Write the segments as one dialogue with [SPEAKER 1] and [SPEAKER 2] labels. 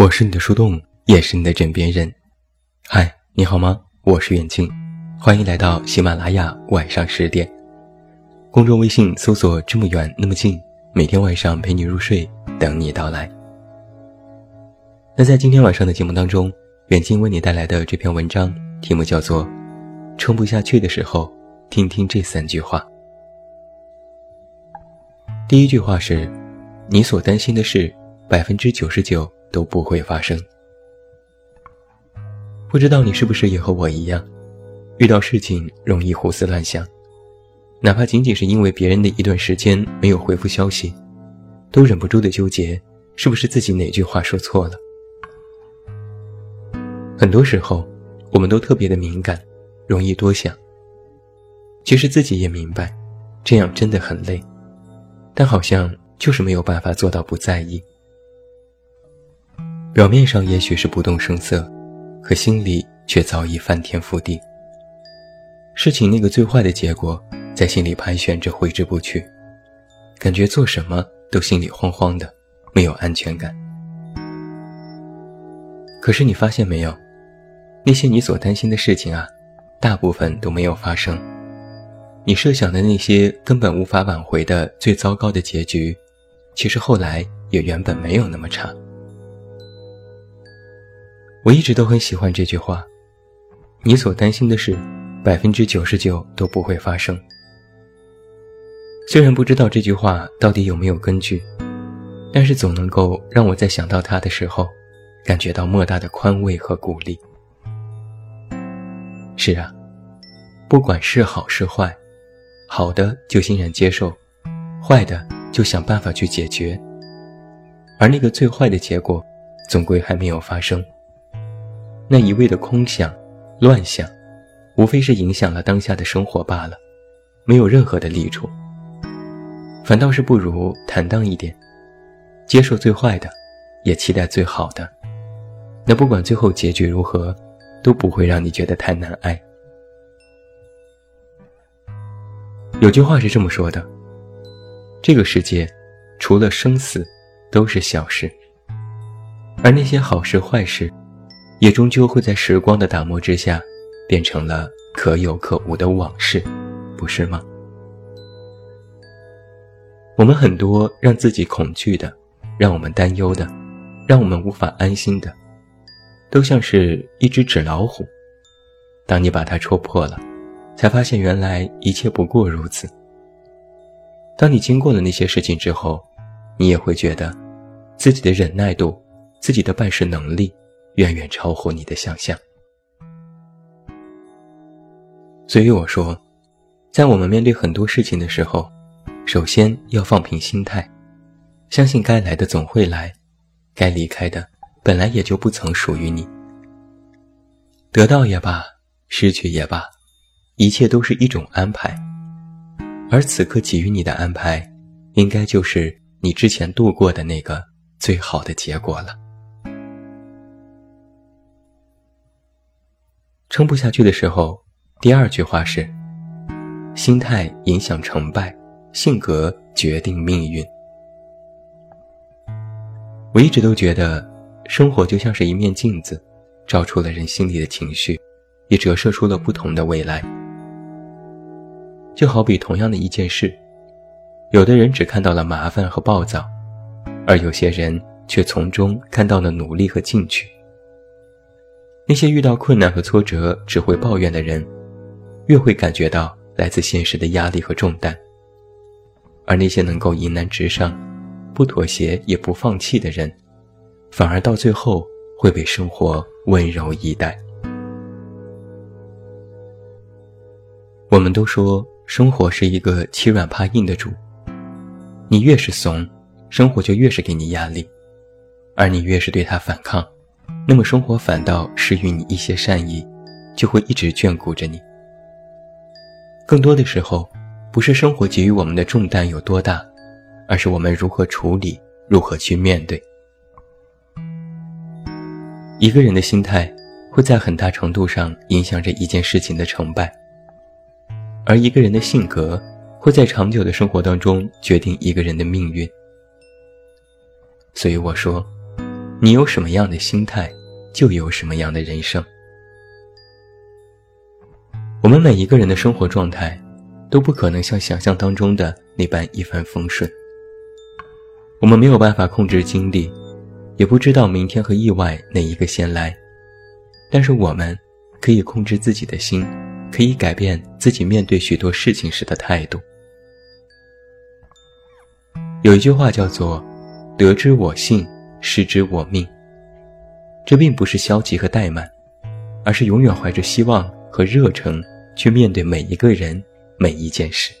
[SPEAKER 1] 我是你的树洞，也是你的枕边人。嗨，你好吗？我是远近，欢迎来到喜马拉雅晚上十点。公众微信搜索“这么远那么近”，每天晚上陪你入睡，等你到来。那在今天晚上的节目当中，远近为你带来的这篇文章题目叫做《撑不下去的时候，听听这三句话》。第一句话是：你所担心的事，百分之九十九。都不会发生。不知道你是不是也和我一样，遇到事情容易胡思乱想，哪怕仅仅是因为别人的一段时间没有回复消息，都忍不住的纠结，是不是自己哪句话说错了？很多时候，我们都特别的敏感，容易多想。其实自己也明白，这样真的很累，但好像就是没有办法做到不在意。表面上也许是不动声色，可心里却早已翻天覆地。事情那个最坏的结果，在心里盘旋着挥之不去，感觉做什么都心里慌慌的，没有安全感。可是你发现没有，那些你所担心的事情啊，大部分都没有发生。你设想的那些根本无法挽回的最糟糕的结局，其实后来也原本没有那么差。我一直都很喜欢这句话：“你所担心的事，百分之九十九都不会发生。”虽然不知道这句话到底有没有根据，但是总能够让我在想到它的时候，感觉到莫大的宽慰和鼓励。是啊，不管是好是坏，好的就欣然接受，坏的就想办法去解决，而那个最坏的结果，总归还没有发生。那一味的空想、乱想，无非是影响了当下的生活罢了，没有任何的利处。反倒是不如坦荡一点，接受最坏的，也期待最好的。那不管最后结局如何，都不会让你觉得太难挨。有句话是这么说的：这个世界，除了生死，都是小事，而那些好事坏事。也终究会在时光的打磨之下，变成了可有可无的往事，不是吗？我们很多让自己恐惧的，让我们担忧的，让我们无法安心的，都像是一只纸老虎。当你把它戳破了，才发现原来一切不过如此。当你经过了那些事情之后，你也会觉得，自己的忍耐度，自己的办事能力。远远超乎你的想象，所以我说，在我们面对很多事情的时候，首先要放平心态，相信该来的总会来，该离开的本来也就不曾属于你。得到也罢，失去也罢，一切都是一种安排，而此刻给予你的安排，应该就是你之前度过的那个最好的结果了。撑不下去的时候，第二句话是：心态影响成败，性格决定命运。我一直都觉得，生活就像是一面镜子，照出了人心里的情绪，也折射出了不同的未来。就好比同样的一件事，有的人只看到了麻烦和暴躁，而有些人却从中看到了努力和进取。那些遇到困难和挫折只会抱怨的人，越会感觉到来自现实的压力和重担；而那些能够迎难直上、不妥协也不放弃的人，反而到最后会被生活温柔以待。我们都说生活是一个欺软怕硬的主，你越是怂，生活就越是给你压力；而你越是对他反抗。那么生活反倒施予你一些善意，就会一直眷顾着你。更多的时候，不是生活给予我们的重担有多大，而是我们如何处理，如何去面对。一个人的心态，会在很大程度上影响着一件事情的成败，而一个人的性格，会在长久的生活当中决定一个人的命运。所以我说。你有什么样的心态，就有什么样的人生。我们每一个人的生活状态，都不可能像想象当中的那般一帆风顺。我们没有办法控制经历，也不知道明天和意外哪一个先来，但是我们可以控制自己的心，可以改变自己面对许多事情时的态度。有一句话叫做“得之我幸，失之我命”，这并不是消极和怠慢，而是永远怀着希望和热诚去面对每一个人、每一件事。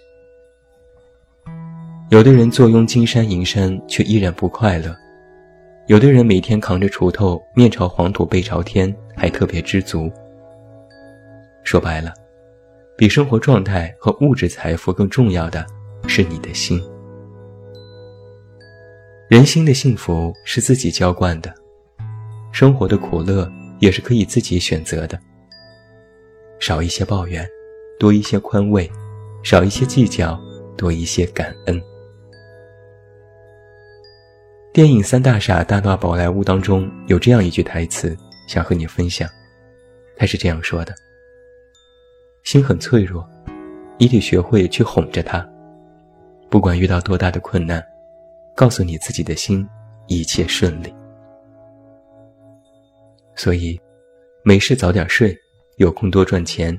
[SPEAKER 1] 有的人坐拥金山银山，却依然不快乐；有的人每天扛着锄头，面朝黄土背朝天，还特别知足。说白了，比生活状态和物质财富更重要的是你的心。人心的幸福是自己浇灌的，生活的苦乐也是可以自己选择的。少一些抱怨，多一些宽慰；少一些计较，多一些感恩。电影《三大傻大闹宝莱坞》当中有这样一句台词，想和你分享。他是这样说的：“心很脆弱，你得学会去哄着它，不管遇到多大的困难。”告诉你自己的心，一切顺利。所以，没事早点睡，有空多赚钱，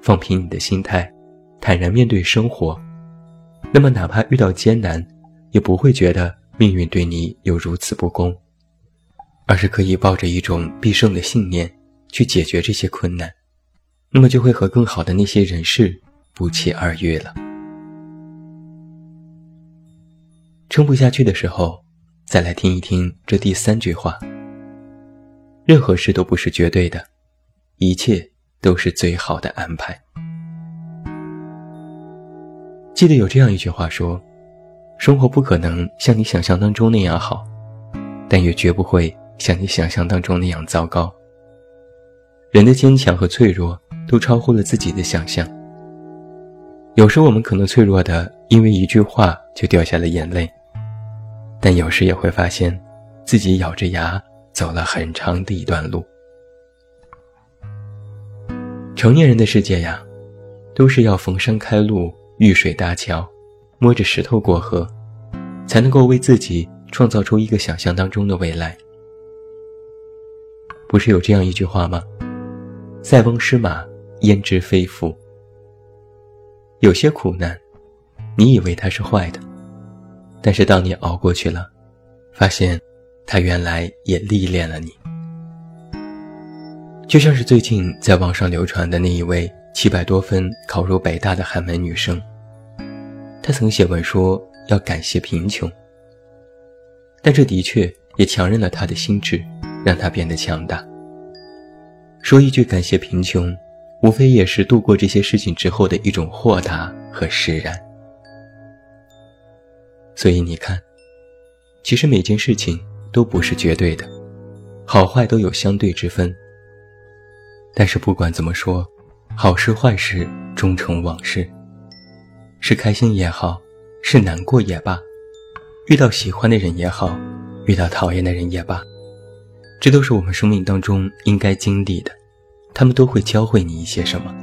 [SPEAKER 1] 放平你的心态，坦然面对生活。那么，哪怕遇到艰难，也不会觉得命运对你有如此不公，而是可以抱着一种必胜的信念去解决这些困难。那么，就会和更好的那些人事不期而遇了。撑不下去的时候，再来听一听这第三句话。任何事都不是绝对的，一切都是最好的安排。记得有这样一句话说：生活不可能像你想象当中那样好，但也绝不会像你想象当中那样糟糕。人的坚强和脆弱都超乎了自己的想象。有时我们可能脆弱的，因为一句话就掉下了眼泪。但有时也会发现，自己咬着牙走了很长的一段路。成年人的世界呀，都是要逢山开路、遇水搭桥，摸着石头过河，才能够为自己创造出一个想象当中的未来。不是有这样一句话吗？“塞翁失马，焉知非福。”有些苦难，你以为它是坏的。但是当你熬过去了，发现，他原来也历练了你。就像是最近在网上流传的那一位七百多分考入北大的寒门女生，她曾写文说要感谢贫穷，但这的确也强韧了她的心智，让她变得强大。说一句感谢贫穷，无非也是度过这些事情之后的一种豁达和释然。所以你看，其实每件事情都不是绝对的，好坏都有相对之分。但是不管怎么说，好事坏事终成往事，是开心也好，是难过也罢，遇到喜欢的人也好，遇到讨厌的人也罢，这都是我们生命当中应该经历的，他们都会教会你一些什么。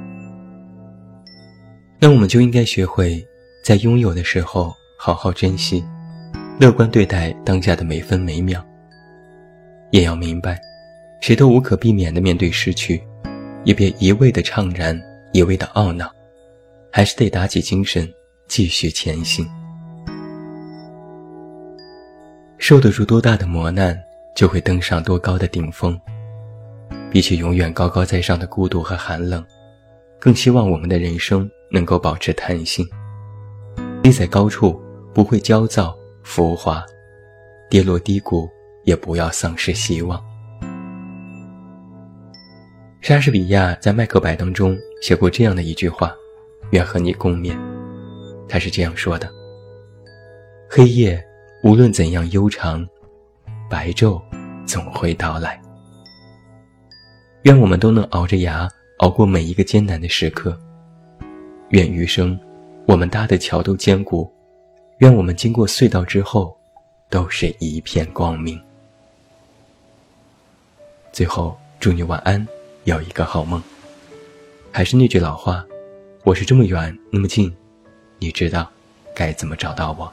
[SPEAKER 1] 那我们就应该学会在拥有的时候。好好珍惜，乐观对待当下的每分每秒。也要明白，谁都无可避免的面对失去，也别一味的怅然，一味的懊恼，还是得打起精神，继续前行。受得住多大的磨难，就会登上多高的顶峰。比起永远高高在上的孤独和寒冷，更希望我们的人生能够保持弹性，立在高处。不会焦躁浮华，跌落低谷也不要丧失希望。莎士比亚在《麦克白》当中写过这样的一句话，愿和你共勉。他是这样说的：“黑夜无论怎样悠长，白昼总会到来。愿我们都能熬着牙熬过每一个艰难的时刻。愿余生我们搭的桥都坚固。”愿我们经过隧道之后，都是一片光明。最后，祝你晚安，有一个好梦。还是那句老话，我是这么远那么近，你知道该怎么找到我。